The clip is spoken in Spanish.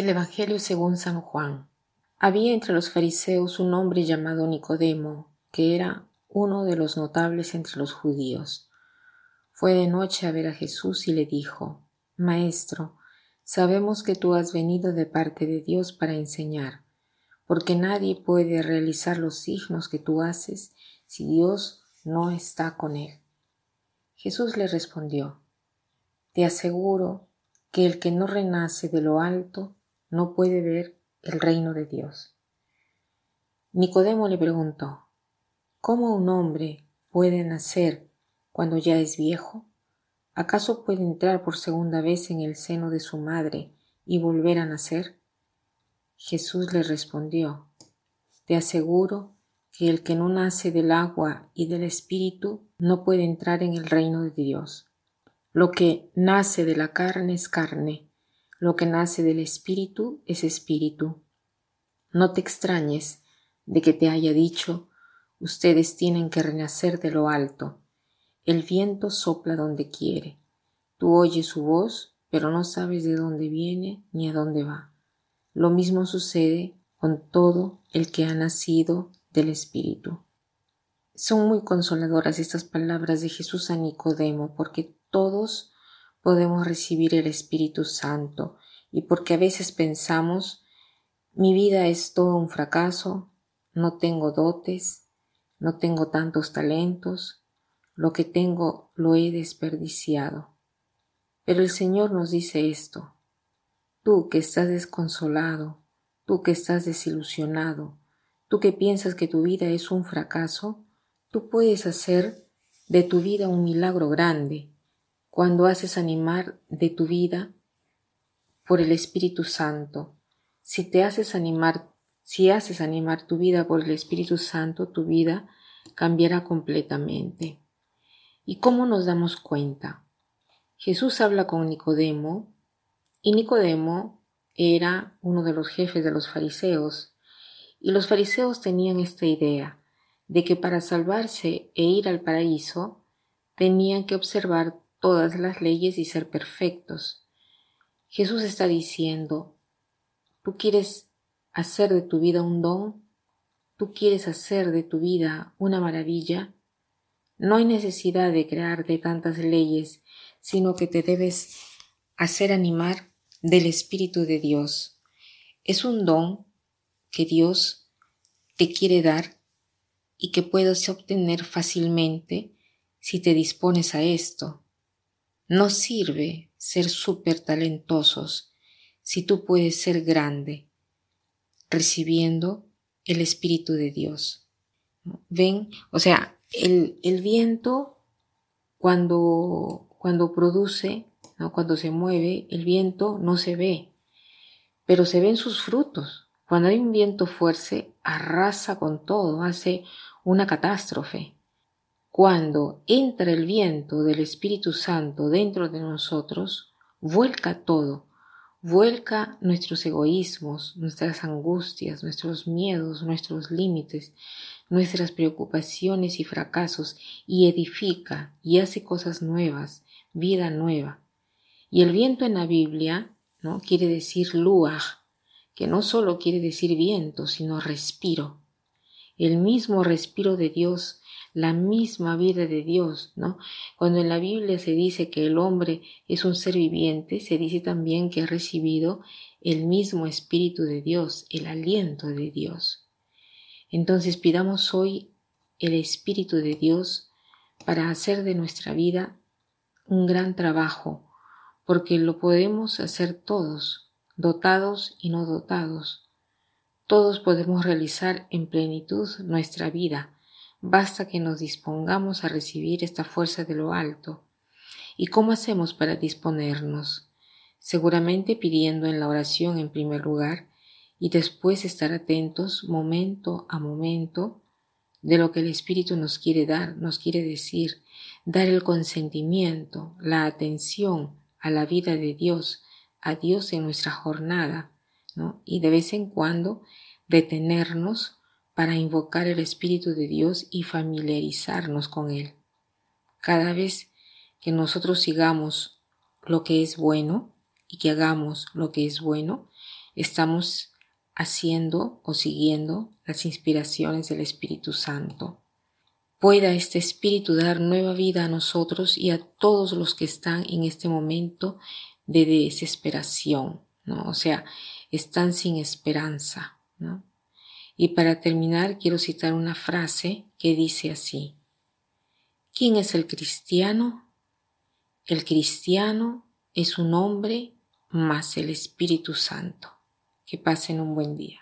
Del Evangelio según San Juan. Había entre los fariseos un hombre llamado Nicodemo, que era uno de los notables entre los judíos. Fue de noche a ver a Jesús y le dijo, Maestro, sabemos que tú has venido de parte de Dios para enseñar, porque nadie puede realizar los signos que tú haces si Dios no está con él. Jesús le respondió, Te aseguro que el que no renace de lo alto no puede ver el reino de Dios. Nicodemo le preguntó, ¿cómo un hombre puede nacer cuando ya es viejo? ¿Acaso puede entrar por segunda vez en el seno de su madre y volver a nacer? Jesús le respondió, Te aseguro que el que no nace del agua y del espíritu no puede entrar en el reino de Dios. Lo que nace de la carne es carne, lo que nace del espíritu es espíritu. No te extrañes de que te haya dicho, ustedes tienen que renacer de lo alto. El viento sopla donde quiere. Tú oyes su voz, pero no sabes de dónde viene ni a dónde va. Lo mismo sucede con todo el que ha nacido del Espíritu. Son muy consoladoras estas palabras de Jesús a Nicodemo, porque todos podemos recibir el Espíritu Santo y porque a veces pensamos mi vida es todo un fracaso, no tengo dotes, no tengo tantos talentos, lo que tengo lo he desperdiciado. Pero el Señor nos dice esto, tú que estás desconsolado, tú que estás desilusionado, tú que piensas que tu vida es un fracaso, tú puedes hacer de tu vida un milagro grande cuando haces animar de tu vida por el Espíritu Santo. Si te haces animar, si haces animar tu vida por el Espíritu Santo, tu vida cambiará completamente. ¿Y cómo nos damos cuenta? Jesús habla con Nicodemo y Nicodemo era uno de los jefes de los fariseos y los fariseos tenían esta idea de que para salvarse e ir al paraíso tenían que observar todas las leyes y ser perfectos. Jesús está diciendo, ¿tú quieres hacer de tu vida un don? ¿Tú quieres hacer de tu vida una maravilla? No hay necesidad de crearte tantas leyes, sino que te debes hacer animar del Espíritu de Dios. Es un don que Dios te quiere dar y que puedes obtener fácilmente si te dispones a esto. No sirve ser súper talentosos si tú puedes ser grande recibiendo el Espíritu de Dios. ¿Ven? O sea, el, el viento cuando, cuando produce, cuando se mueve, el viento no se ve, pero se ven sus frutos. Cuando hay un viento fuerte, arrasa con todo, hace una catástrofe. Cuando entra el viento del Espíritu Santo dentro de nosotros, vuelca todo, vuelca nuestros egoísmos, nuestras angustias, nuestros miedos, nuestros límites, nuestras preocupaciones y fracasos, y edifica y hace cosas nuevas, vida nueva. Y el viento en la Biblia, ¿no? Quiere decir luach, que no solo quiere decir viento, sino respiro. El mismo respiro de Dios la misma vida de Dios, ¿no? Cuando en la Biblia se dice que el hombre es un ser viviente, se dice también que ha recibido el mismo Espíritu de Dios, el aliento de Dios. Entonces pidamos hoy el Espíritu de Dios para hacer de nuestra vida un gran trabajo, porque lo podemos hacer todos, dotados y no dotados. Todos podemos realizar en plenitud nuestra vida, Basta que nos dispongamos a recibir esta fuerza de lo alto. ¿Y cómo hacemos para disponernos? Seguramente pidiendo en la oración en primer lugar y después estar atentos momento a momento de lo que el Espíritu nos quiere dar, nos quiere decir, dar el consentimiento, la atención a la vida de Dios, a Dios en nuestra jornada, Y de vez en cuando detenernos para invocar el Espíritu de Dios y familiarizarnos con Él. Cada vez que nosotros sigamos lo que es bueno y que hagamos lo que es bueno, estamos haciendo o siguiendo las inspiraciones del Espíritu Santo. Pueda este Espíritu dar nueva vida a nosotros y a todos los que están en este momento de desesperación, O sea, están sin esperanza. Y para terminar, quiero citar una frase que dice así. ¿Quién es el cristiano? El cristiano es un hombre más el Espíritu Santo. Que pasen un buen día.